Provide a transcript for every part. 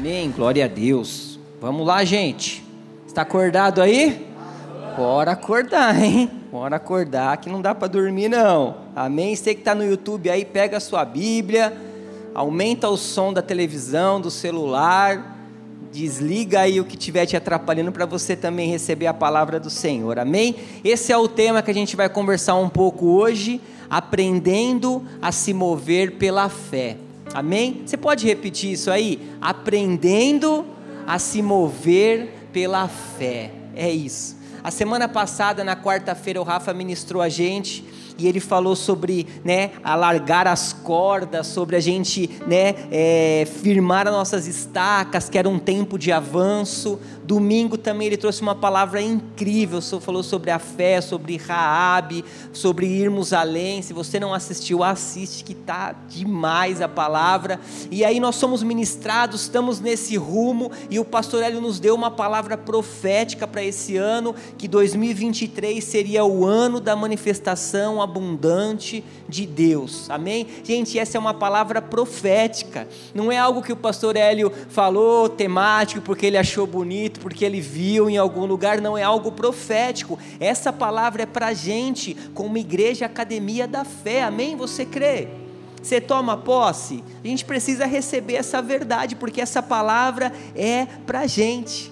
Amém. Glória a Deus. Vamos lá, gente. Está acordado aí? Bora acordar, hein? Bora acordar que não dá para dormir não. Amém. Você que está no YouTube aí, pega a sua Bíblia, aumenta o som da televisão, do celular, desliga aí o que estiver te atrapalhando para você também receber a palavra do Senhor. Amém? Esse é o tema que a gente vai conversar um pouco hoje, aprendendo a se mover pela fé. Amém? Você pode repetir isso aí? Aprendendo a se mover pela fé. É isso. A semana passada, na quarta-feira, o Rafa ministrou a gente e ele falou sobre né, alargar as cordas, sobre a gente né, é, firmar as nossas estacas, que era um tempo de avanço. Domingo também ele trouxe uma palavra incrível, falou sobre a fé, sobre Raabe, sobre irmos além. Se você não assistiu, assiste que tá demais a palavra. E aí nós somos ministrados, estamos nesse rumo e o pastor Hélio nos deu uma palavra profética para esse ano, que 2023 seria o ano da manifestação, abundante de Deus. Amém? Gente, essa é uma palavra profética. Não é algo que o pastor Hélio falou temático porque ele achou bonito, porque ele viu em algum lugar, não é algo profético. Essa palavra é para a gente, como igreja academia da fé. Amém? Você crê? Você toma posse? A gente precisa receber essa verdade, porque essa palavra é para gente.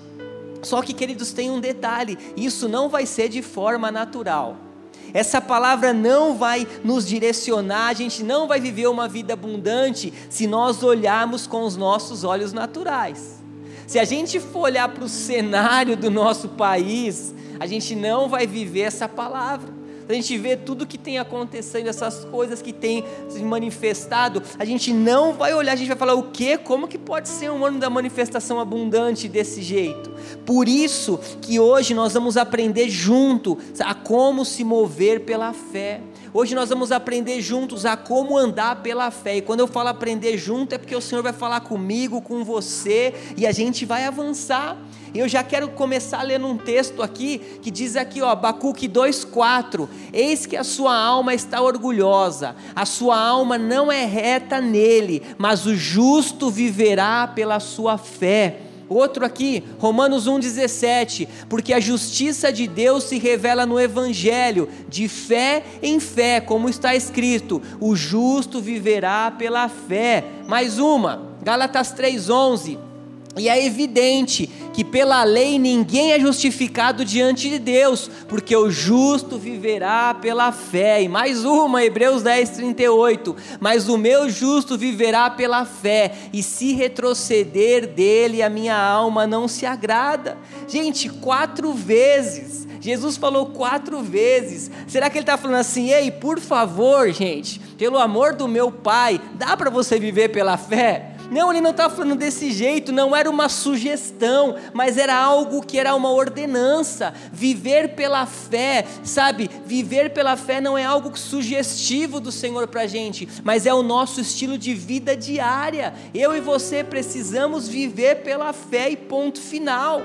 Só que, queridos, tem um detalhe: isso não vai ser de forma natural. Essa palavra não vai nos direcionar, a gente não vai viver uma vida abundante se nós olharmos com os nossos olhos naturais. Se a gente for olhar para o cenário do nosso país, a gente não vai viver essa palavra a gente vê tudo que tem acontecendo, essas coisas que tem se manifestado, a gente não vai olhar, a gente vai falar o quê? Como que pode ser um ano da manifestação abundante desse jeito? Por isso que hoje nós vamos aprender junto a como se mover pela fé. Hoje nós vamos aprender juntos a como andar pela fé. E quando eu falo aprender junto, é porque o Senhor vai falar comigo, com você, e a gente vai avançar. Eu já quero começar lendo um texto aqui que diz aqui, ó, Abacuque 2:4. Eis que a sua alma está orgulhosa, a sua alma não é reta nele, mas o justo viverá pela sua fé. Outro aqui, Romanos 1,17, porque a justiça de Deus se revela no Evangelho, de fé em fé, como está escrito: o justo viverá pela fé. Mais uma, Gálatas 3,11 e é evidente que pela lei ninguém é justificado diante de Deus, porque o justo viverá pela fé. E mais uma, Hebreus 10, 38. Mas o meu justo viverá pela fé, e se retroceder dele, a minha alma não se agrada. Gente, quatro vezes. Jesus falou quatro vezes. Será que ele está falando assim, ei, por favor, gente, pelo amor do meu Pai, dá para você viver pela fé? Não, ele não estava falando desse jeito, não era uma sugestão, mas era algo que era uma ordenança. Viver pela fé, sabe? Viver pela fé não é algo sugestivo do Senhor para a gente, mas é o nosso estilo de vida diária. Eu e você precisamos viver pela fé e ponto final.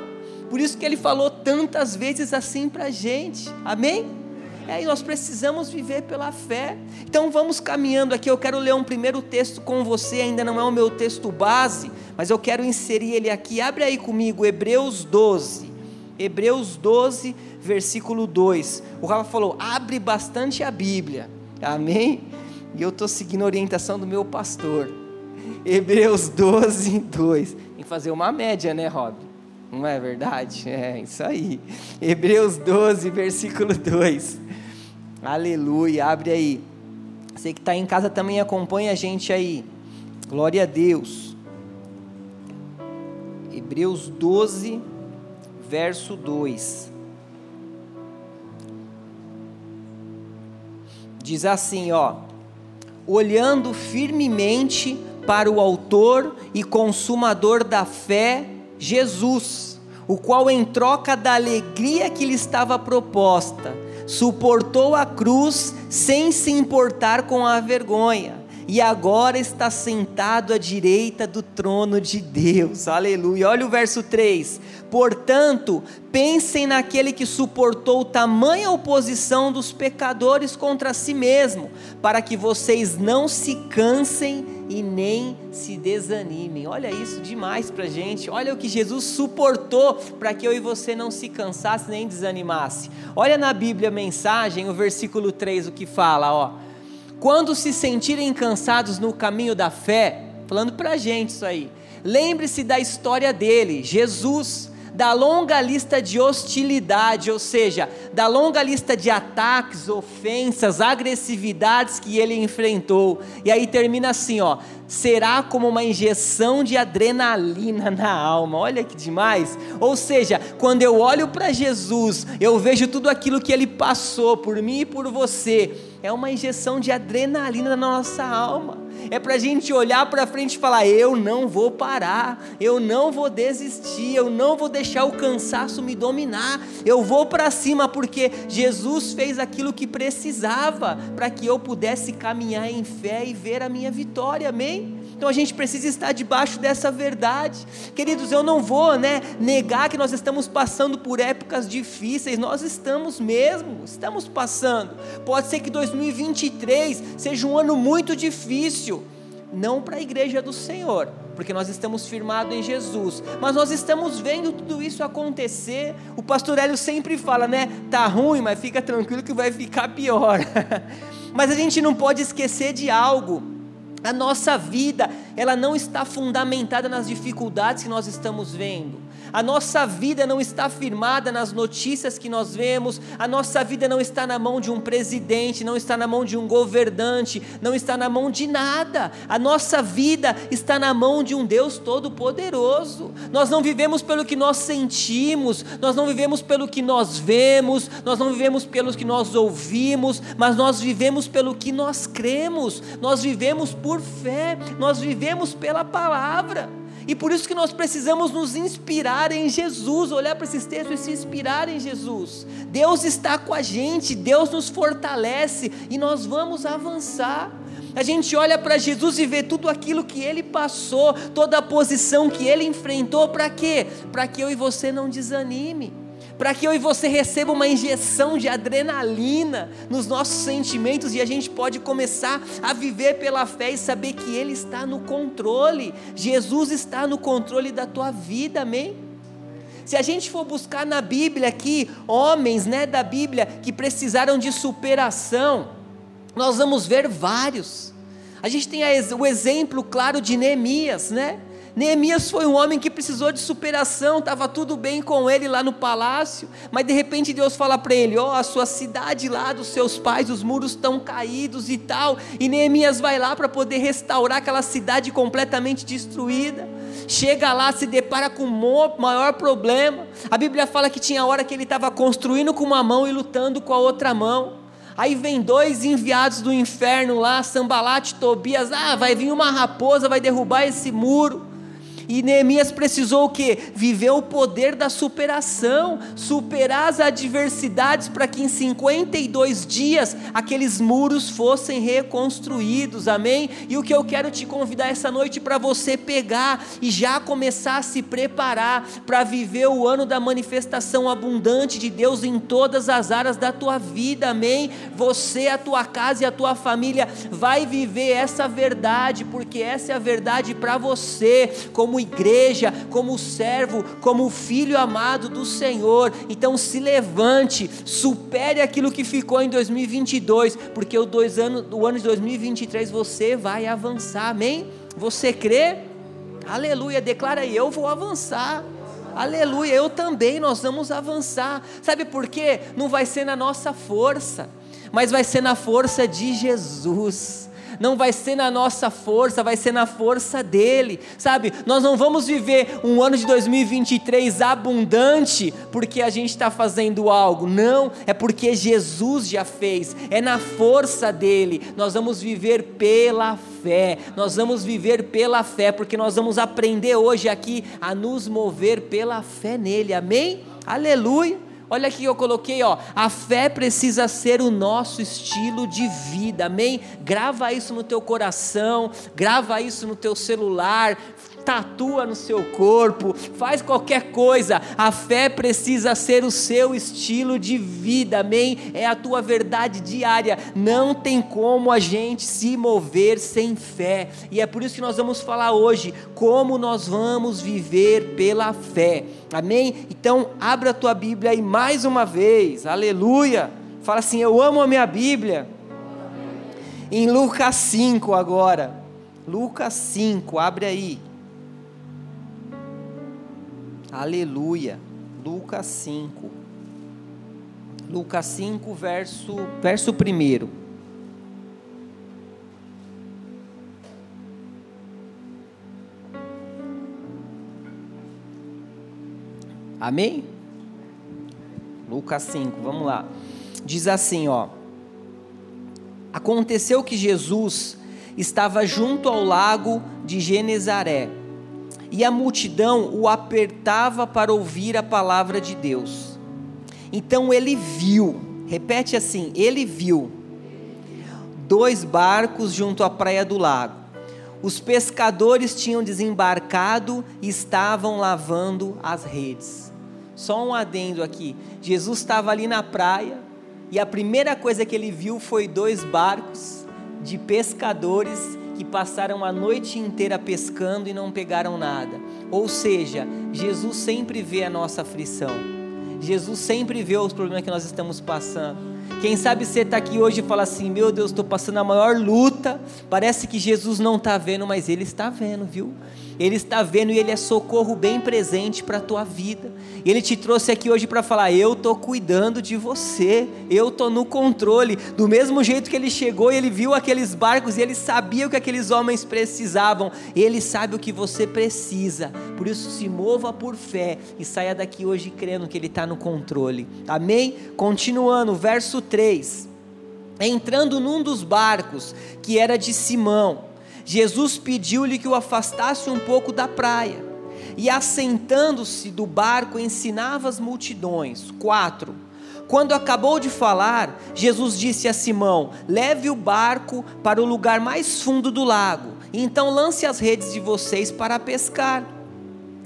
Por isso que ele falou tantas vezes assim para a gente. Amém? É, e nós precisamos viver pela fé. Então vamos caminhando aqui. Eu quero ler um primeiro texto com você, ainda não é o meu texto base, mas eu quero inserir ele aqui. Abre aí comigo, Hebreus 12. Hebreus 12, versículo 2. O Rafa falou: abre bastante a Bíblia. Amém? E eu estou seguindo a orientação do meu pastor. Hebreus 12, 2. Tem que fazer uma média, né, Rob? Não é verdade? É isso aí. Hebreus 12, versículo 2. Aleluia, abre aí. Você que está em casa também acompanha a gente aí. Glória a Deus. Hebreus 12, verso 2. Diz assim, ó: Olhando firmemente para o autor e consumador da fé, Jesus, o qual em troca da alegria que lhe estava proposta, suportou a cruz sem se importar com a vergonha, e agora está sentado à direita do trono de Deus. Aleluia. Olha o verso 3. Portanto, pensem naquele que suportou tamanha oposição dos pecadores contra si mesmo, para que vocês não se cansem e nem se desanimem. Olha isso demais pra gente. Olha o que Jesus suportou para que eu e você não se cansasse nem desanimasse. Olha na Bíblia a mensagem, o versículo 3, o que fala, ó. Quando se sentirem cansados no caminho da fé, falando pra gente isso aí. Lembre-se da história dele, Jesus da longa lista de hostilidade, ou seja, da longa lista de ataques, ofensas, agressividades que ele enfrentou. E aí termina assim, ó: será como uma injeção de adrenalina na alma. Olha que demais! Ou seja, quando eu olho para Jesus, eu vejo tudo aquilo que ele passou por mim e por você. É uma injeção de adrenalina na nossa alma é para a gente olhar para frente e falar: eu não vou parar, eu não vou desistir, eu não vou deixar o cansaço me dominar, eu vou para cima, porque Jesus fez aquilo que precisava para que eu pudesse caminhar em fé e ver a minha vitória, amém? Então a gente precisa estar debaixo dessa verdade. Queridos, eu não vou né, negar que nós estamos passando por épocas difíceis, nós estamos mesmo, estamos passando. Pode ser que 2023 seja um ano muito difícil, não para a igreja do Senhor, porque nós estamos firmados em Jesus, mas nós estamos vendo tudo isso acontecer. O pastor Hélio sempre fala, né? Tá ruim, mas fica tranquilo que vai ficar pior. mas a gente não pode esquecer de algo a nossa vida, ela não está fundamentada nas dificuldades que nós estamos vendo. A nossa vida não está firmada nas notícias que nós vemos, a nossa vida não está na mão de um presidente, não está na mão de um governante, não está na mão de nada. A nossa vida está na mão de um Deus todo-poderoso. Nós não vivemos pelo que nós sentimos, nós não vivemos pelo que nós vemos, nós não vivemos pelo que nós ouvimos, mas nós vivemos pelo que nós cremos, nós vivemos por fé, nós vivemos pela palavra. E por isso que nós precisamos nos inspirar em Jesus, olhar para esses textos e se inspirar em Jesus. Deus está com a gente, Deus nos fortalece e nós vamos avançar. A gente olha para Jesus e vê tudo aquilo que ele passou, toda a posição que ele enfrentou, para quê? Para que eu e você não desanime para que eu e você receba uma injeção de adrenalina nos nossos sentimentos e a gente pode começar a viver pela fé e saber que Ele está no controle. Jesus está no controle da tua vida, amém? Se a gente for buscar na Bíblia aqui homens, né, da Bíblia que precisaram de superação, nós vamos ver vários. A gente tem o exemplo claro de Neemias, né? Neemias foi um homem que precisou de superação, estava tudo bem com ele lá no palácio, mas de repente Deus fala para ele: Ó, oh, a sua cidade lá dos seus pais, os muros estão caídos e tal. E Neemias vai lá para poder restaurar aquela cidade completamente destruída. Chega lá, se depara com o maior problema. A Bíblia fala que tinha hora que ele estava construindo com uma mão e lutando com a outra mão. Aí vem dois enviados do inferno lá, Sambalat e Tobias. Ah, vai vir uma raposa, vai derrubar esse muro. E Neemias precisou o que? Viver o poder da superação, superar as adversidades para que em 52 dias aqueles muros fossem reconstruídos, amém? E o que eu quero te convidar essa noite para você pegar e já começar a se preparar para viver o ano da manifestação abundante de Deus em todas as áreas da tua vida, amém? Você, a tua casa e a tua família vai viver essa verdade, porque essa é a verdade para você, como como igreja, como servo, como filho amado do Senhor. Então se levante, supere aquilo que ficou em 2022, porque o, dois anos, o ano de 2023 você vai avançar, amém? Você crê? Aleluia, declara aí, eu vou avançar. Aleluia, eu também, nós vamos avançar. Sabe por quê? Não vai ser na nossa força, mas vai ser na força de Jesus não vai ser na nossa força, vai ser na força dele, sabe? Nós não vamos viver um ano de 2023 abundante porque a gente está fazendo algo, não, é porque Jesus já fez, é na força dele. Nós vamos viver pela fé, nós vamos viver pela fé, porque nós vamos aprender hoje aqui a nos mover pela fé nele, amém? Aleluia. Olha aqui eu coloquei, ó, a fé precisa ser o nosso estilo de vida. Amém? Grava isso no teu coração, grava isso no teu celular, tatua no seu corpo, faz qualquer coisa. A fé precisa ser o seu estilo de vida, amém? É a tua verdade diária. Não tem como a gente se mover sem fé. E é por isso que nós vamos falar hoje como nós vamos viver pela fé. Amém? Então, abra a tua Bíblia aí mais uma vez. Aleluia. Fala assim: "Eu amo a minha Bíblia". Em Lucas 5 agora. Lucas 5, abre aí. Aleluia. Lucas 5. Lucas 5, verso, verso 1. Amém? Lucas 5, vamos lá. Diz assim, ó: Aconteceu que Jesus estava junto ao lago de Genezaré e a multidão o apertava para ouvir a palavra de Deus. Então ele viu, repete assim: ele viu dois barcos junto à praia do lago. Os pescadores tinham desembarcado e estavam lavando as redes. Só um adendo aqui: Jesus estava ali na praia e a primeira coisa que ele viu foi dois barcos de pescadores que passaram a noite inteira pescando e não pegaram nada. Ou seja, Jesus sempre vê a nossa aflição. Jesus sempre vê os problemas que nós estamos passando. Quem sabe você está aqui hoje e fala assim: Meu Deus, estou passando a maior luta. Parece que Jesus não está vendo, mas Ele está vendo, viu? Ele está vendo e Ele é socorro bem presente para a tua vida. Ele te trouxe aqui hoje para falar: Eu estou cuidando de você, eu estou no controle. Do mesmo jeito que Ele chegou e Ele viu aqueles barcos e Ele sabia o que aqueles homens precisavam, Ele sabe o que você precisa. Por isso, se mova por fé e saia daqui hoje crendo que Ele está no controle. Amém? Continuando, verso 3. Entrando num dos barcos, que era de Simão Jesus pediu-lhe que o afastasse um pouco da praia. E assentando-se do barco, ensinava as multidões. 4. Quando acabou de falar, Jesus disse a Simão: Leve o barco para o lugar mais fundo do lago, então lance as redes de vocês para pescar.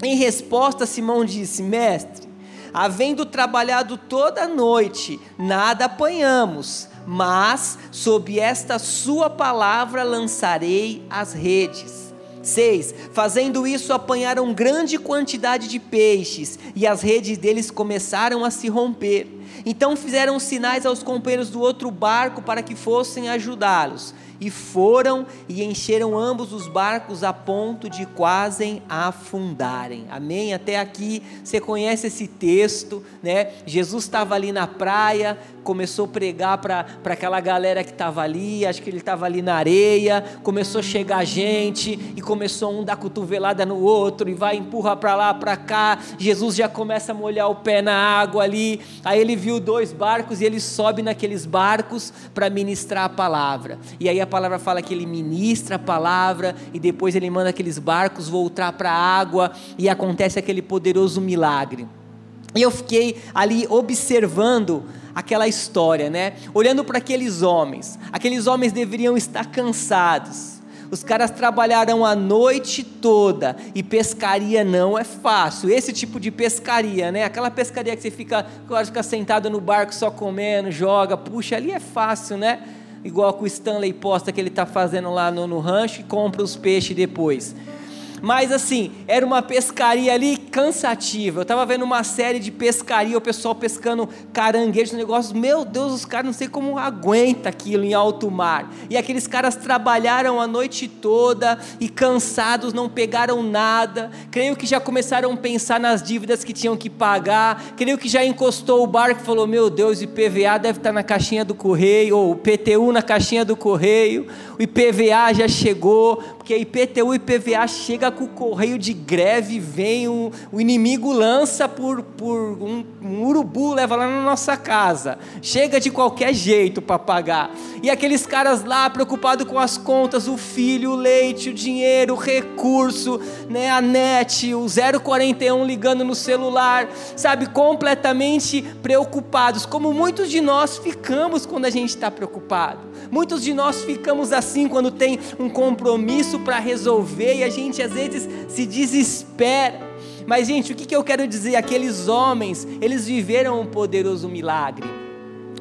Em resposta, Simão disse: Mestre, havendo trabalhado toda a noite, nada apanhamos mas sob esta sua palavra lançarei as redes. 6. Fazendo isso, apanharam grande quantidade de peixes, e as redes deles começaram a se romper. Então fizeram sinais aos companheiros do outro barco para que fossem ajudá-los e foram e encheram ambos os barcos a ponto de quase afundarem. Amém? Até aqui você conhece esse texto, né? Jesus estava ali na praia, começou a pregar para aquela galera que estava ali, acho que ele estava ali na areia, começou a chegar gente e começou um dar cotovelada no outro e vai empurra para lá, para cá. Jesus já começa a molhar o pé na água ali. Aí ele viu dois barcos e ele sobe naqueles barcos para ministrar a palavra. E aí a palavra fala que ele ministra a palavra e depois ele manda aqueles barcos voltar para a água e acontece aquele poderoso milagre. E eu fiquei ali observando aquela história, né? Olhando para aqueles homens. Aqueles homens deveriam estar cansados. Os caras trabalharam a noite toda e pescaria não é fácil. Esse tipo de pescaria, né? Aquela pescaria que você fica, fica sentado no barco só comendo, joga, puxa, ali é fácil, né? Igual com o Stanley posta que ele está fazendo lá no, no rancho e compra os peixes depois. Mas assim, era uma pescaria ali cansativa. Eu estava vendo uma série de pescaria, o pessoal pescando caranguejo, negócios. Meu Deus, os caras não sei como aguenta aquilo em alto mar. E aqueles caras trabalharam a noite toda e cansados, não pegaram nada. Creio que já começaram a pensar nas dívidas que tinham que pagar. Creio que já encostou o barco e falou: Meu Deus, o IPVA deve estar na caixinha do correio, ou o PTU na caixinha do correio. O IPVA já chegou, porque IPTU e IPVA chega com o correio de greve, vem o, o inimigo lança por, por um, um, urubu, leva lá na nossa casa. Chega de qualquer jeito para pagar. E aqueles caras lá preocupados com as contas, o filho, o leite, o dinheiro, o recurso, né, a net, o 041 ligando no celular, sabe, completamente preocupados, como muitos de nós ficamos quando a gente está preocupado. Muitos de nós ficamos assim quando tem um compromisso para resolver e a gente às vezes se desespera. Mas, gente, o que, que eu quero dizer? Aqueles homens, eles viveram um poderoso milagre.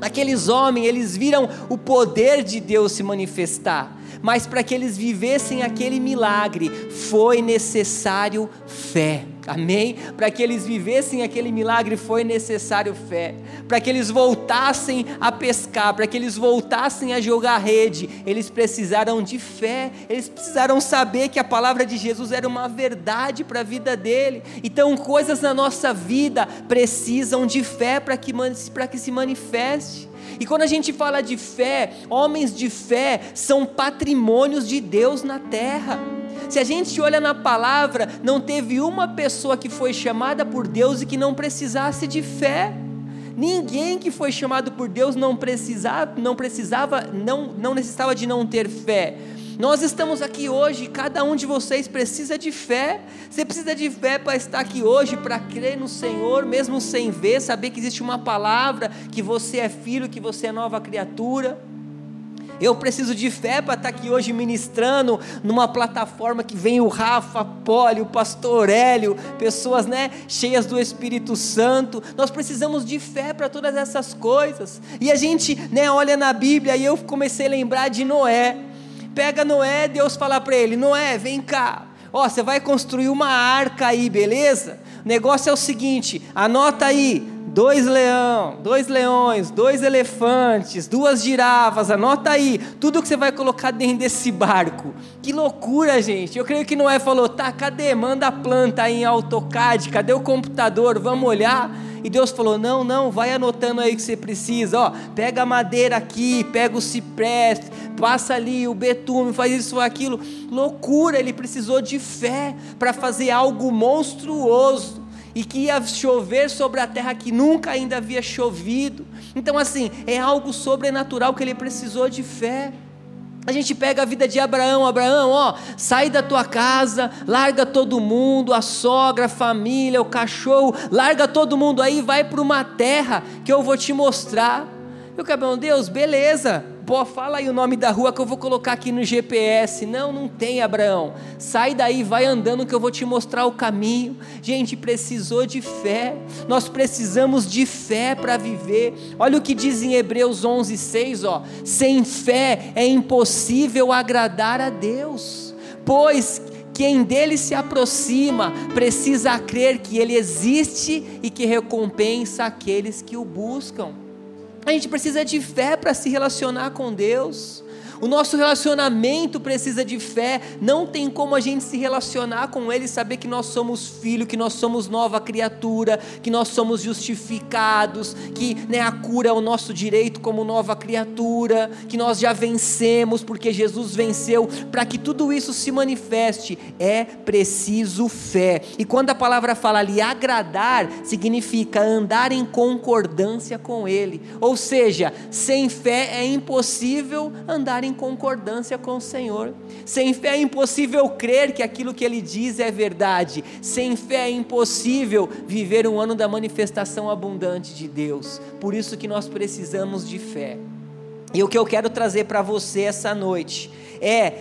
Aqueles homens, eles viram o poder de Deus se manifestar. Mas para que eles vivessem aquele milagre, foi necessário fé. Amém? Para que eles vivessem aquele milagre foi necessário fé. Para que eles voltassem a pescar, para que eles voltassem a jogar rede, eles precisaram de fé. Eles precisaram saber que a palavra de Jesus era uma verdade para a vida dele. Então, coisas na nossa vida precisam de fé para que, que se manifeste. E quando a gente fala de fé, homens de fé são patrimônios de Deus na terra. Se a gente olha na palavra, não teve uma pessoa que foi chamada por Deus e que não precisasse de fé. Ninguém que foi chamado por Deus não precisava, não precisava, não, não necessitava de não ter fé. Nós estamos aqui hoje, cada um de vocês precisa de fé. Você precisa de fé para estar aqui hoje, para crer no Senhor, mesmo sem ver, saber que existe uma palavra, que você é filho, que você é nova criatura. Eu preciso de fé para estar aqui hoje ministrando numa plataforma que vem o Rafa, Poli, o pastor Hélio, pessoas né, cheias do Espírito Santo. Nós precisamos de fé para todas essas coisas. E a gente né, olha na Bíblia e eu comecei a lembrar de Noé. Pega Noé, Deus fala para ele: Noé, vem cá. Ó, você vai construir uma arca aí, beleza? O negócio é o seguinte: anota aí, dois leão, dois leões, dois elefantes, duas girafas, anota aí, tudo que você vai colocar dentro desse barco. Que loucura, gente. Eu creio que Noé falou: "Tá, cadê? Manda a planta aí em AutoCAD, cadê o computador? Vamos olhar?" E Deus falou: "Não, não, vai anotando aí que você precisa, ó. Pega a madeira aqui, pega o cipreste, passa ali o betume, faz isso aquilo". Loucura, ele precisou de fé para fazer algo monstruoso e que ia chover sobre a terra que nunca ainda havia chovido. Então, assim, é algo sobrenatural que ele precisou de fé. A gente pega a vida de Abraão, Abraão, ó, sai da tua casa, larga todo mundo, a sogra, a família, o cachorro, larga todo mundo aí, vai para uma terra que eu vou te mostrar. Eu Abraão, Deus, beleza, pô, fala aí o nome da rua que eu vou colocar aqui no GPS. Não, não tem, Abraão. Sai daí, vai andando que eu vou te mostrar o caminho. Gente, precisou de fé. Nós precisamos de fé para viver. Olha o que diz em Hebreus 11:6, ó. Sem fé é impossível agradar a Deus. Pois quem dele se aproxima precisa crer que ele existe e que recompensa aqueles que o buscam. A gente precisa de fé para se relacionar com Deus. O nosso relacionamento precisa de fé. Não tem como a gente se relacionar com Ele, saber que nós somos filho, que nós somos nova criatura, que nós somos justificados, que né, a cura é o nosso direito como nova criatura, que nós já vencemos porque Jesus venceu. Para que tudo isso se manifeste, é preciso fé. E quando a palavra fala ali agradar, significa andar em concordância com Ele. Ou seja, sem fé é impossível andar em em concordância com o Senhor. Sem fé é impossível crer que aquilo que Ele diz é verdade. Sem fé é impossível viver um ano da manifestação abundante de Deus. Por isso que nós precisamos de fé. E o que eu quero trazer para você essa noite é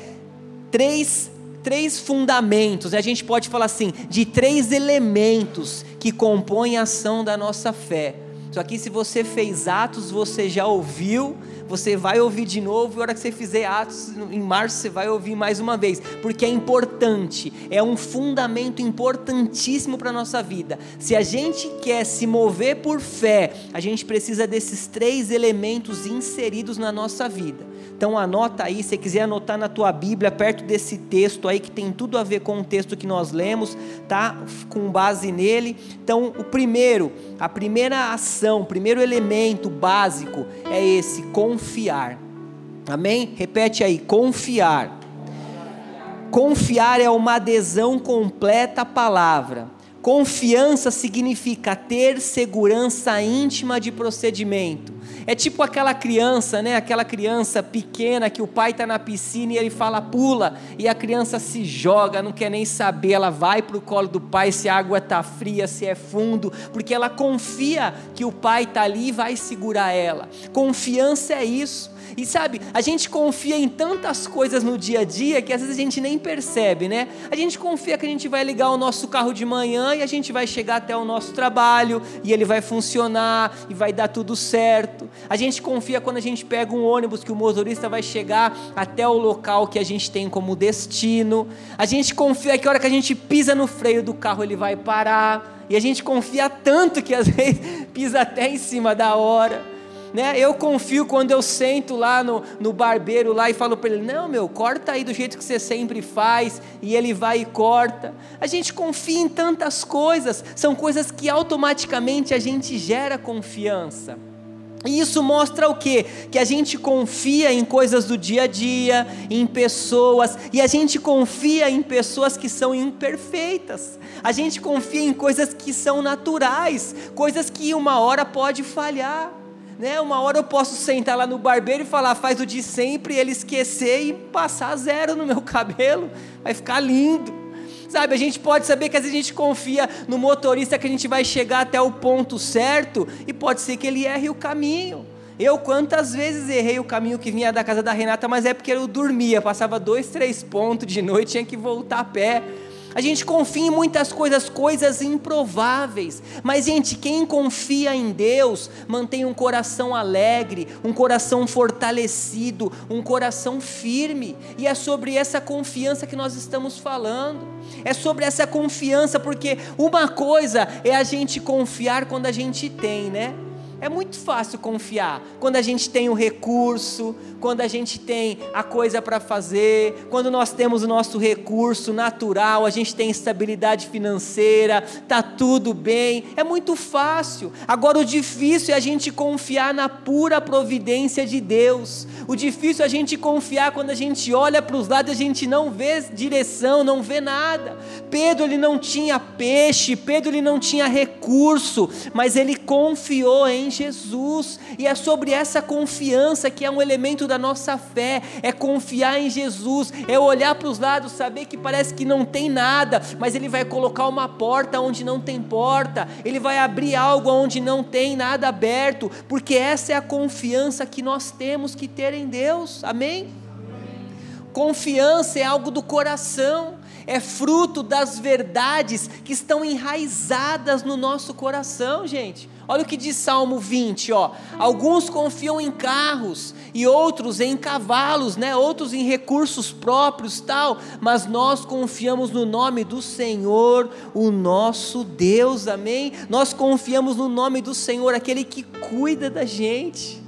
três três fundamentos, a gente pode falar assim, de três elementos que compõem a ação da nossa fé. Isso aqui, se você fez atos, você já ouviu, você vai ouvir de novo, e a hora que você fizer Atos em março, você vai ouvir mais uma vez, porque é importante, é um fundamento importantíssimo para a nossa vida. Se a gente quer se mover por fé, a gente precisa desses três elementos inseridos na nossa vida. Então anota aí, se quiser anotar na tua Bíblia, perto desse texto aí que tem tudo a ver com o texto que nós lemos, tá? Com base nele. Então, o primeiro, a primeira ação, o primeiro elemento básico é esse, confiar. Amém? Repete aí, confiar. Confiar é uma adesão completa à palavra. Confiança significa ter segurança íntima de procedimento. É tipo aquela criança, né? Aquela criança pequena que o pai está na piscina e ele fala pula e a criança se joga, não quer nem saber, ela vai para o colo do pai se a água está fria, se é fundo, porque ela confia que o pai está ali e vai segurar ela. Confiança é isso. E sabe, a gente confia em tantas coisas no dia a dia que às vezes a gente nem percebe, né? A gente confia que a gente vai ligar o nosso carro de manhã e a gente vai chegar até o nosso trabalho e ele vai funcionar e vai dar tudo certo. A gente confia quando a gente pega um ônibus que o motorista vai chegar até o local que a gente tem como destino. A gente confia que a hora que a gente pisa no freio do carro ele vai parar. E a gente confia tanto que às vezes pisa até em cima da hora. Né? Eu confio quando eu sento lá no, no barbeiro lá e falo para ele: não, meu, corta aí do jeito que você sempre faz, e ele vai e corta. A gente confia em tantas coisas, são coisas que automaticamente a gente gera confiança. E isso mostra o quê? Que a gente confia em coisas do dia a dia, em pessoas, e a gente confia em pessoas que são imperfeitas. A gente confia em coisas que são naturais, coisas que uma hora pode falhar. Né? Uma hora eu posso sentar lá no barbeiro e falar, faz o de sempre, ele esquecer e passar zero no meu cabelo, vai ficar lindo. Sabe, a gente pode saber que às vezes a gente confia no motorista que a gente vai chegar até o ponto certo e pode ser que ele erre o caminho. Eu quantas vezes errei o caminho que vinha da casa da Renata, mas é porque eu dormia, passava dois, três pontos de noite, tinha que voltar a pé. A gente confia em muitas coisas, coisas improváveis. Mas, gente, quem confia em Deus mantém um coração alegre, um coração fortalecido, um coração firme. E é sobre essa confiança que nós estamos falando. É sobre essa confiança, porque uma coisa é a gente confiar quando a gente tem, né? É muito fácil confiar quando a gente tem o recurso, quando a gente tem a coisa para fazer, quando nós temos o nosso recurso natural, a gente tem estabilidade financeira, tá tudo bem, é muito fácil. Agora o difícil é a gente confiar na pura providência de Deus. O difícil é a gente confiar quando a gente olha para os lados e a gente não vê direção, não vê nada. Pedro ele não tinha peixe, Pedro ele não tinha recurso, mas ele confiou em Jesus. E é sobre essa confiança que é um elemento da nossa fé, é confiar em Jesus, é olhar para os lados, saber que parece que não tem nada, mas Ele vai colocar uma porta onde não tem porta, Ele vai abrir algo onde não tem nada aberto, porque essa é a confiança que nós temos que ter em Deus, amém? Confiança é algo do coração, é fruto das verdades que estão enraizadas no nosso coração, gente. Olha o que diz Salmo 20, ó. Alguns confiam em carros e outros em cavalos, né? Outros em recursos próprios, tal, mas nós confiamos no nome do Senhor, o nosso Deus. Amém? Nós confiamos no nome do Senhor, aquele que cuida da gente.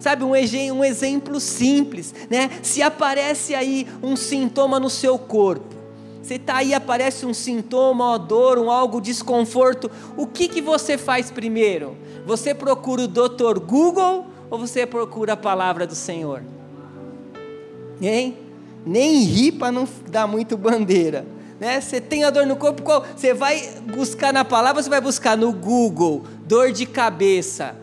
Sabe, um, um exemplo simples, né? Se aparece aí um sintoma no seu corpo, você está aí, aparece um sintoma, uma dor, um algo, desconforto. O que, que você faz primeiro? Você procura o Dr. Google ou você procura a palavra do Senhor? Hein? Nem ri para não dar muito bandeira. Né? Você tem a dor no corpo, qual? você vai buscar na palavra, você vai buscar no Google, dor de cabeça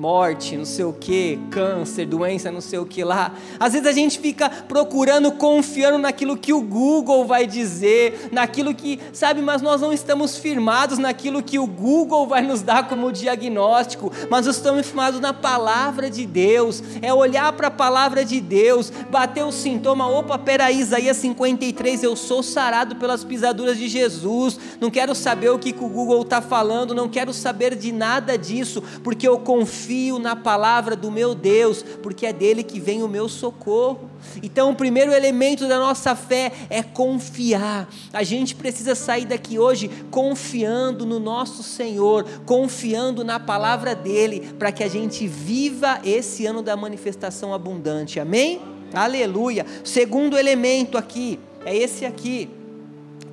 morte, não sei o que, câncer, doença, não sei o que lá. Às vezes a gente fica procurando, confiando naquilo que o Google vai dizer, naquilo que, sabe, mas nós não estamos firmados naquilo que o Google vai nos dar como diagnóstico, mas estamos firmados na palavra de Deus. É olhar para a palavra de Deus, bater o sintoma, opa, peraí, Isaías 53, eu sou sarado pelas pisaduras de Jesus. Não quero saber o que o Google está falando, não quero saber de nada disso, porque eu confio confio na palavra do meu Deus, porque é dele que vem o meu socorro. Então, o primeiro elemento da nossa fé é confiar. A gente precisa sair daqui hoje confiando no nosso Senhor, confiando na palavra dele, para que a gente viva esse ano da manifestação abundante. Amém? Aleluia. Segundo elemento aqui é esse aqui.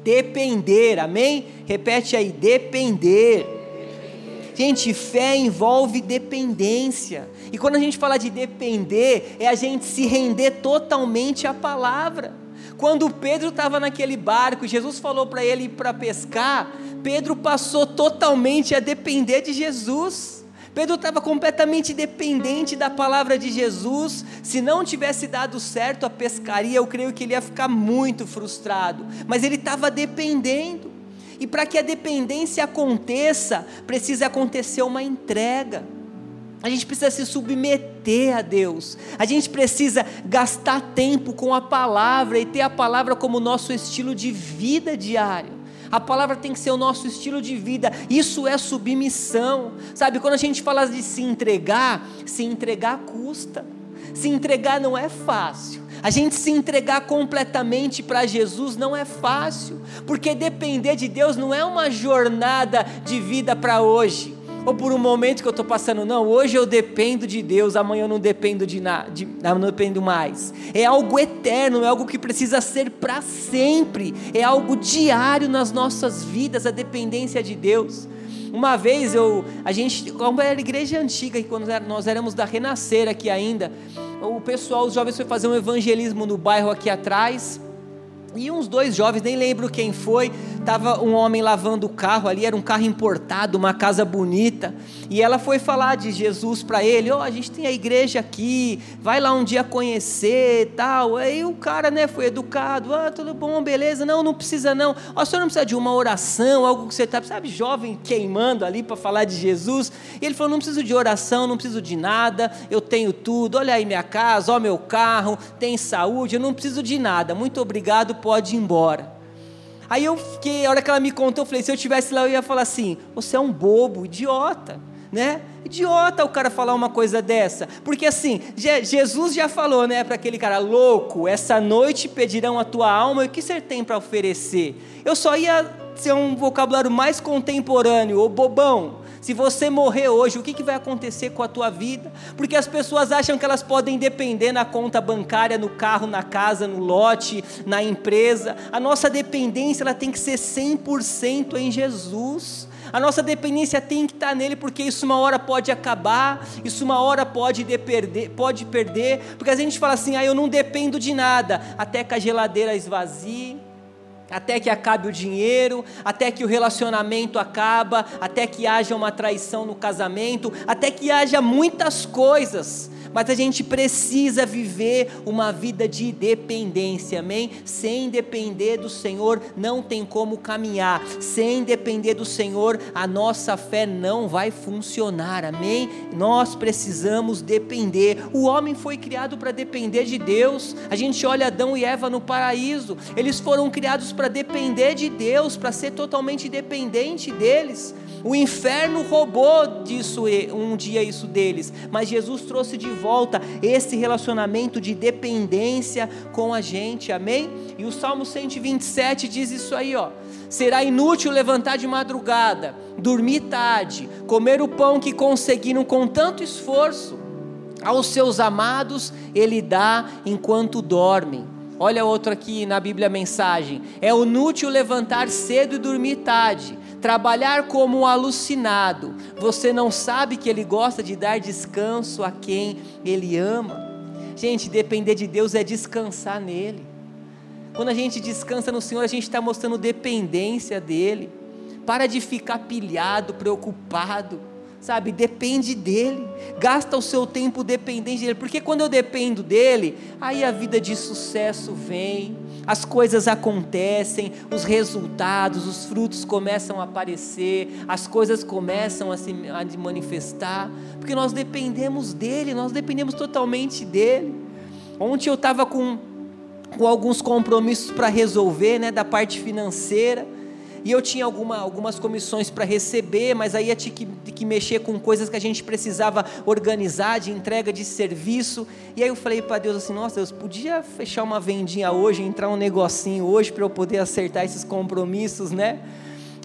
Depender, amém? Repete aí, depender. Gente, fé envolve dependência. E quando a gente fala de depender, é a gente se render totalmente à palavra. Quando Pedro estava naquele barco, Jesus falou para ele ir para pescar, Pedro passou totalmente a depender de Jesus. Pedro estava completamente dependente da palavra de Jesus. Se não tivesse dado certo a pescaria, eu creio que ele ia ficar muito frustrado. Mas ele estava dependendo. E para que a dependência aconteça, precisa acontecer uma entrega. A gente precisa se submeter a Deus. A gente precisa gastar tempo com a palavra e ter a palavra como nosso estilo de vida diário. A palavra tem que ser o nosso estilo de vida. Isso é submissão. Sabe, quando a gente fala de se entregar, se entregar custa. Se entregar não é fácil. A gente se entregar completamente para Jesus não é fácil, porque depender de Deus não é uma jornada de vida para hoje ou por um momento que eu estou passando, não, hoje eu dependo de Deus, amanhã eu não dependo de nada, de, não dependo mais. É algo eterno, é algo que precisa ser para sempre, é algo diário nas nossas vidas, a dependência de Deus. Uma vez eu, a gente, como era a igreja antiga, quando nós éramos da Renascer aqui ainda, o pessoal, os jovens foi fazer um evangelismo no bairro aqui atrás. E uns dois jovens, nem lembro quem foi, estava um homem lavando o carro ali, era um carro importado, uma casa bonita, e ela foi falar de Jesus para ele, ó, oh, a gente tem a igreja aqui, vai lá um dia conhecer, tal, aí o cara, né, foi educado, ah, tudo bom, beleza, não, não precisa não, ó, o senhor não precisa de uma oração, algo que você está, sabe, jovem queimando ali para falar de Jesus, e ele falou, não preciso de oração, não preciso de nada, eu tenho tudo, olha aí minha casa, ó meu carro, tem saúde, eu não preciso de nada, muito obrigado, pode ir embora. Aí eu fiquei, a hora que ela me contou, eu falei, se eu tivesse lá, eu ia falar assim: você é um bobo, idiota, né? Idiota o cara falar uma coisa dessa. Porque assim, Jesus já falou, né, para aquele cara louco, essa noite pedirão a tua alma, e o que você tem para oferecer? Eu só ia ser um vocabulário mais contemporâneo, ô bobão. Se você morrer hoje, o que, que vai acontecer com a tua vida? Porque as pessoas acham que elas podem depender na conta bancária, no carro, na casa, no lote, na empresa. A nossa dependência ela tem que ser 100% em Jesus. A nossa dependência tem que estar nele, porque isso uma hora pode acabar, isso uma hora pode perder, pode perder, porque a gente fala assim, ah, eu não dependo de nada, até que a geladeira esvazie, até que acabe o dinheiro, até que o relacionamento acaba, até que haja uma traição no casamento, até que haja muitas coisas mas a gente precisa viver uma vida de dependência, amém? Sem depender do Senhor, não tem como caminhar, sem depender do Senhor, a nossa fé não vai funcionar, amém? Nós precisamos depender. O homem foi criado para depender de Deus, a gente olha Adão e Eva no paraíso, eles foram criados para depender de Deus, para ser totalmente dependente deles. O inferno roubou disso um dia isso deles, mas Jesus trouxe de volta esse relacionamento de dependência com a gente. Amém? E o Salmo 127 diz isso aí, ó. Será inútil levantar de madrugada, dormir tarde, comer o pão que conseguiram com tanto esforço. Aos seus amados ele dá enquanto dormem. Olha outro aqui na Bíblia mensagem. É inútil levantar cedo e dormir tarde trabalhar como um alucinado. Você não sabe que Ele gosta de dar descanso a quem Ele ama. Gente, depender de Deus é descansar nele. Quando a gente descansa no Senhor, a gente está mostrando dependência dEle. Para de ficar pilhado, preocupado sabe? Depende dele, gasta o seu tempo dependente dele, porque quando eu dependo dele, aí a vida de sucesso vem, as coisas acontecem, os resultados, os frutos começam a aparecer, as coisas começam a se a manifestar, porque nós dependemos dele, nós dependemos totalmente dele. Ontem eu estava com, com alguns compromissos para resolver, né, da parte financeira. E eu tinha alguma, algumas comissões para receber, mas aí ia ter que, que mexer com coisas que a gente precisava organizar, de entrega de serviço. E aí eu falei para Deus assim: Nossa, Deus, podia fechar uma vendinha hoje, entrar um negocinho hoje para eu poder acertar esses compromissos, né?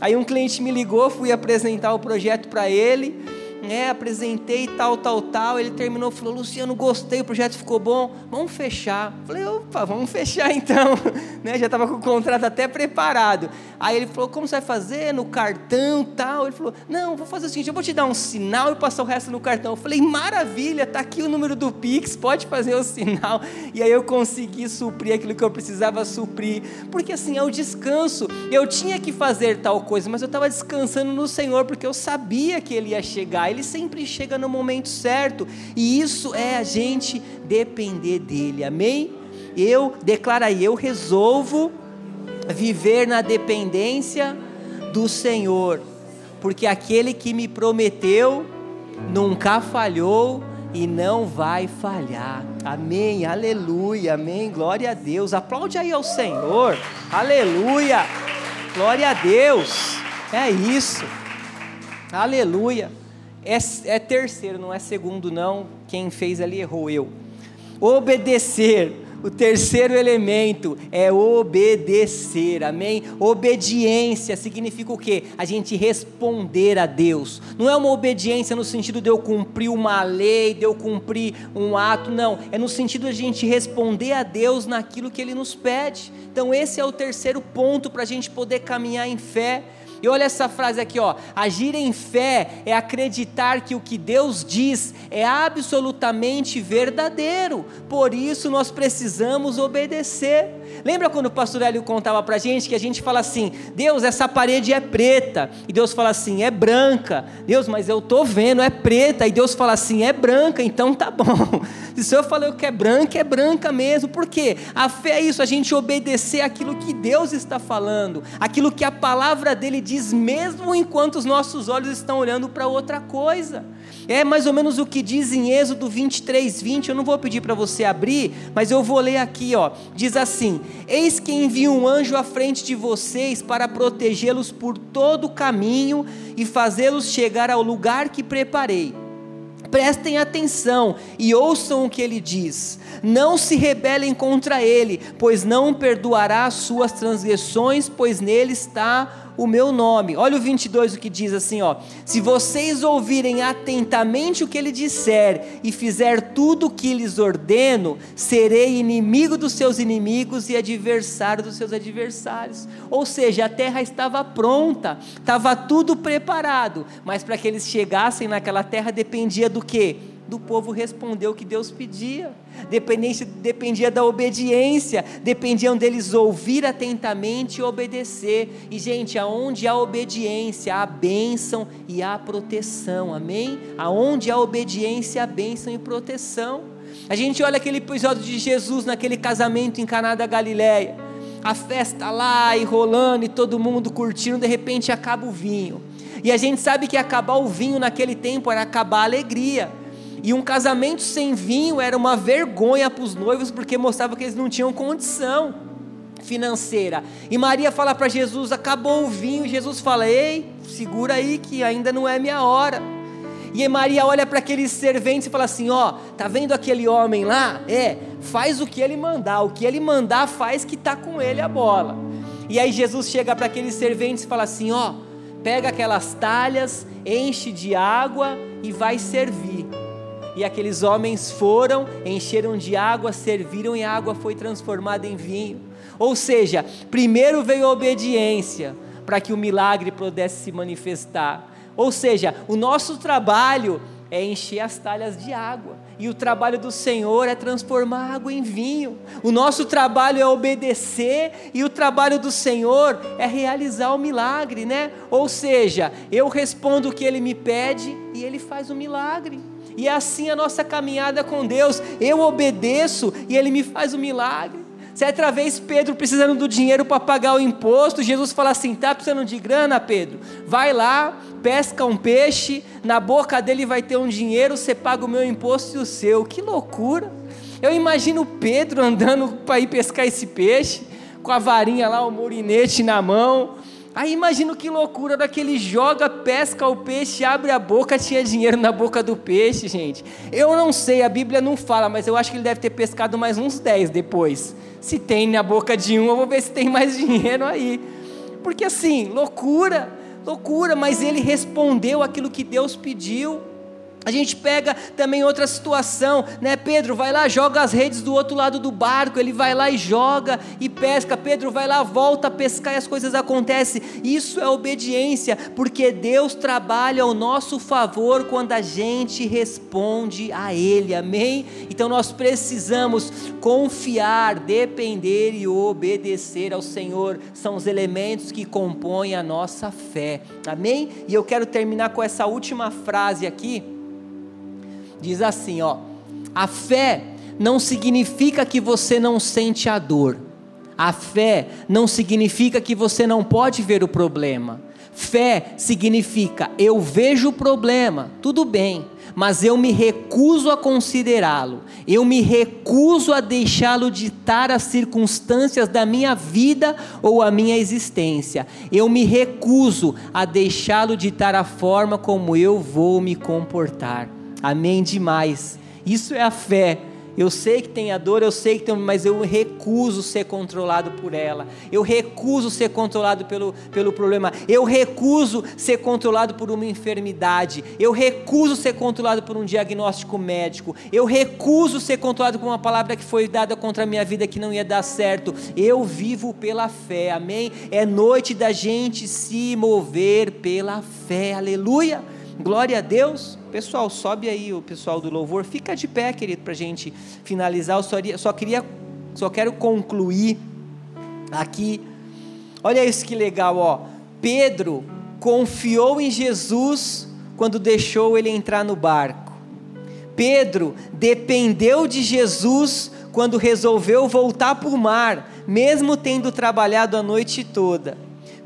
Aí um cliente me ligou, fui apresentar o projeto para ele né, apresentei tal, tal, tal. Ele terminou falou: Luciano, gostei, o projeto ficou bom, vamos fechar. Falei: opa, vamos fechar então. né, já estava com o contrato até preparado. Aí ele falou: como você vai fazer? No cartão tal? Ele falou: não, vou fazer o seguinte, eu vou te dar um sinal e passar o resto no cartão. Eu falei: maravilha, tá aqui o número do Pix, pode fazer o sinal. E aí eu consegui suprir aquilo que eu precisava suprir. Porque assim, é o descanso. Eu tinha que fazer tal coisa, mas eu estava descansando no Senhor, porque eu sabia que Ele ia chegar ele sempre chega no momento certo, e isso é a gente depender dele, amém? Eu declaro aí, eu resolvo viver na dependência do Senhor, porque aquele que me prometeu nunca falhou e não vai falhar. Amém, aleluia, amém, glória a Deus. Aplaude aí ao Senhor, aleluia, glória a Deus. É isso, aleluia. É, é terceiro, não é segundo, não. Quem fez ali errou eu. Obedecer o terceiro elemento é obedecer, amém? Obediência significa o quê? A gente responder a Deus. Não é uma obediência no sentido de eu cumprir uma lei, de eu cumprir um ato, não. É no sentido de a gente responder a Deus naquilo que Ele nos pede. Então, esse é o terceiro ponto para a gente poder caminhar em fé. E olha essa frase aqui, ó. Agir em fé é acreditar que o que Deus diz é absolutamente verdadeiro. Por isso nós precisamos obedecer. Lembra quando o pastor Hélio contava pra gente que a gente fala assim: "Deus, essa parede é preta". E Deus fala assim: "É branca". Deus, mas eu tô vendo, é preta. E Deus fala assim: "É branca". Então tá bom. Se o Senhor falou que é branca, é branca mesmo. Por quê? A fé é isso, a gente obedecer aquilo que Deus está falando, aquilo que a palavra dele diz diz mesmo enquanto os nossos olhos estão olhando para outra coisa. É mais ou menos o que diz em Êxodo 23, 20. Eu não vou pedir para você abrir, mas eu vou ler aqui, ó. Diz assim: Eis que envio um anjo à frente de vocês para protegê-los por todo o caminho e fazê-los chegar ao lugar que preparei. Prestem atenção e ouçam o que ele diz. Não se rebelem contra ele, pois não perdoará as suas transgressões, pois nele está o meu nome. Olha o 22 o que diz assim, ó: Se vocês ouvirem atentamente o que ele disser e fizer tudo o que lhes ordeno, serei inimigo dos seus inimigos e adversário dos seus adversários. Ou seja, a terra estava pronta, estava tudo preparado, mas para que eles chegassem naquela terra dependia do quê? Do povo responder o que Deus pedia. Dependência, dependia da obediência, dependiam deles ouvir atentamente e obedecer. E, gente, aonde há obediência, há bênção e há proteção, amém? Aonde há obediência, há bênção e proteção. A gente olha aquele episódio de Jesus naquele casamento em Caná da Galileia. A festa lá e rolando e todo mundo curtindo, de repente acaba o vinho. E a gente sabe que acabar o vinho naquele tempo era acabar a alegria. E um casamento sem vinho era uma vergonha para os noivos, porque mostrava que eles não tinham condição financeira. E Maria fala para Jesus: acabou o vinho. Jesus fala: ei, segura aí que ainda não é minha hora. E Maria olha para aqueles serventes e fala assim: ó, tá vendo aquele homem lá? É, faz o que ele mandar. O que ele mandar faz que tá com ele a bola. E aí Jesus chega para aqueles serventes e fala assim: ó, pega aquelas talhas, enche de água e vai servir. E aqueles homens foram, encheram de água, serviram e a água foi transformada em vinho. Ou seja, primeiro veio a obediência para que o milagre pudesse se manifestar. Ou seja, o nosso trabalho é encher as talhas de água. E o trabalho do Senhor é transformar água em vinho. O nosso trabalho é obedecer e o trabalho do Senhor é realizar o milagre, né? Ou seja, eu respondo o que ele me pede e ele faz o milagre. E é assim a nossa caminhada com Deus. Eu obedeço e Ele me faz o um milagre. Certa vez Pedro precisando do dinheiro para pagar o imposto, Jesus fala assim: tá precisando de grana, Pedro? Vai lá, pesca um peixe, na boca dele vai ter um dinheiro, você paga o meu imposto e o seu. Que loucura! Eu imagino Pedro andando para ir pescar esse peixe, com a varinha lá, o morinete na mão, Aí imagina que loucura daquele joga, pesca o peixe, abre a boca, tinha dinheiro na boca do peixe, gente. Eu não sei, a Bíblia não fala, mas eu acho que ele deve ter pescado mais uns 10 depois. Se tem na boca de um, eu vou ver se tem mais dinheiro aí. Porque assim, loucura, loucura, mas ele respondeu aquilo que Deus pediu. A gente pega também outra situação, né? Pedro vai lá, joga as redes do outro lado do barco, ele vai lá e joga e pesca. Pedro vai lá, volta a pescar e as coisas acontecem. Isso é obediência, porque Deus trabalha ao nosso favor quando a gente responde a Ele, amém? Então nós precisamos confiar, depender e obedecer ao Senhor, são os elementos que compõem a nossa fé, amém? E eu quero terminar com essa última frase aqui diz assim, ó: A fé não significa que você não sente a dor. A fé não significa que você não pode ver o problema. Fé significa eu vejo o problema, tudo bem, mas eu me recuso a considerá-lo, eu me recuso a deixá-lo ditar as circunstâncias da minha vida ou a minha existência, eu me recuso a deixá-lo ditar a forma como eu vou me comportar. Amém demais. Isso é a fé eu sei que tem a dor, eu sei que tem, mas eu recuso ser controlado por ela. Eu recuso ser controlado pelo, pelo problema. Eu recuso ser controlado por uma enfermidade. Eu recuso ser controlado por um diagnóstico médico. Eu recuso ser controlado por uma palavra que foi dada contra a minha vida que não ia dar certo. Eu vivo pela fé. Amém? É noite da gente se mover pela fé. Aleluia. Glória a Deus. Pessoal, sobe aí o pessoal do louvor. Fica de pé, querido, para a gente finalizar. Eu só, só queria, só quero concluir aqui. Olha isso que legal, ó. Pedro confiou em Jesus quando deixou ele entrar no barco. Pedro dependeu de Jesus quando resolveu voltar para o mar, mesmo tendo trabalhado a noite toda.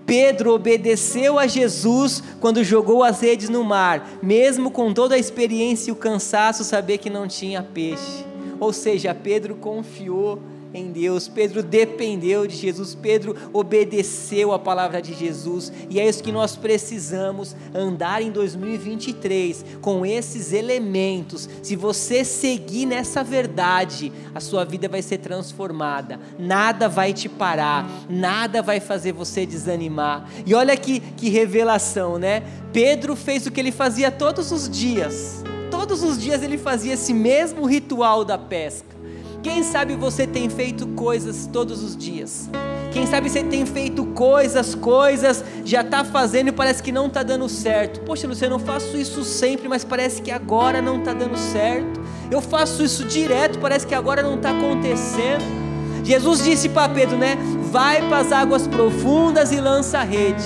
Pedro obedeceu a Jesus quando jogou as redes no mar, mesmo com toda a experiência e o cansaço, saber que não tinha peixe. Ou seja, Pedro confiou em Deus, Pedro dependeu de Jesus, Pedro obedeceu a palavra de Jesus, e é isso que nós precisamos andar em 2023 com esses elementos. Se você seguir nessa verdade, a sua vida vai ser transformada, nada vai te parar, nada vai fazer você desanimar. E olha que, que revelação, né? Pedro fez o que ele fazia todos os dias. Todos os dias ele fazia esse mesmo ritual da pesca. Quem sabe você tem feito coisas todos os dias? Quem sabe você tem feito coisas, coisas, já está fazendo e parece que não está dando certo. Poxa, Luciano, eu faço isso sempre, mas parece que agora não está dando certo. Eu faço isso direto, parece que agora não está acontecendo. Jesus disse para Pedro, né? Vai para as águas profundas e lança a rede.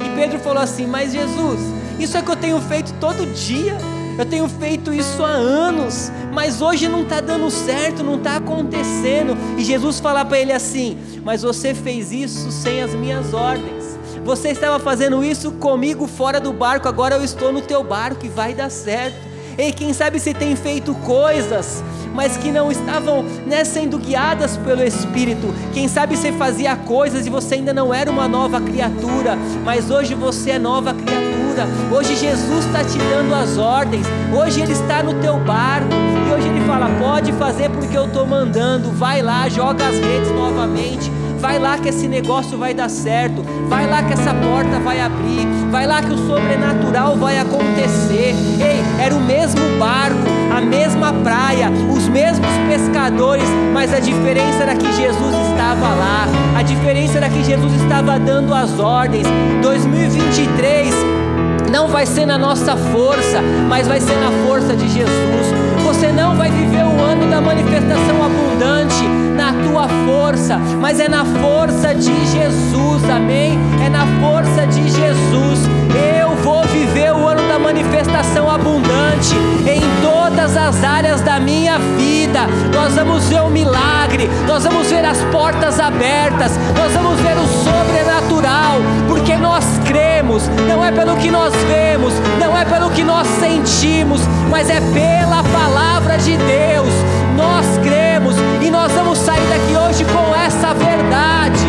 E Pedro falou assim: Mas Jesus, isso é que eu tenho feito todo dia. Eu tenho feito isso há anos, mas hoje não está dando certo, não está acontecendo. E Jesus fala para ele assim: Mas você fez isso sem as minhas ordens. Você estava fazendo isso comigo fora do barco, agora eu estou no teu barco e vai dar certo. Ei, quem sabe você tem feito coisas, mas que não estavam né, sendo guiadas pelo Espírito. Quem sabe você fazia coisas e você ainda não era uma nova criatura, mas hoje você é nova criatura. Hoje Jesus está te dando as ordens. Hoje Ele está no teu barco e hoje Ele fala: pode fazer porque eu estou mandando. Vai lá, joga as redes novamente Vai lá que esse negócio vai dar certo. Vai lá que essa porta vai abrir. Vai lá que o sobrenatural vai acontecer. Ei, era o mesmo barco, a mesma praia, os mesmos pescadores, mas a diferença era que Jesus estava lá. A diferença era que Jesus estava dando as ordens. 2023 não vai ser na nossa força, mas vai ser na força de Jesus. Você não vai viver o ano da manifestação abundante na tua força, mas é na força de Jesus, amém? É na força de Jesus. Eu vou viver o ano manifestação abundante em todas as áreas da minha vida. Nós vamos ver um milagre, nós vamos ver as portas abertas, nós vamos ver o sobrenatural, porque nós cremos, não é pelo que nós vemos, não é pelo que nós sentimos, mas é pela palavra de Deus. Nós cremos e nós vamos sair daqui hoje com essa verdade.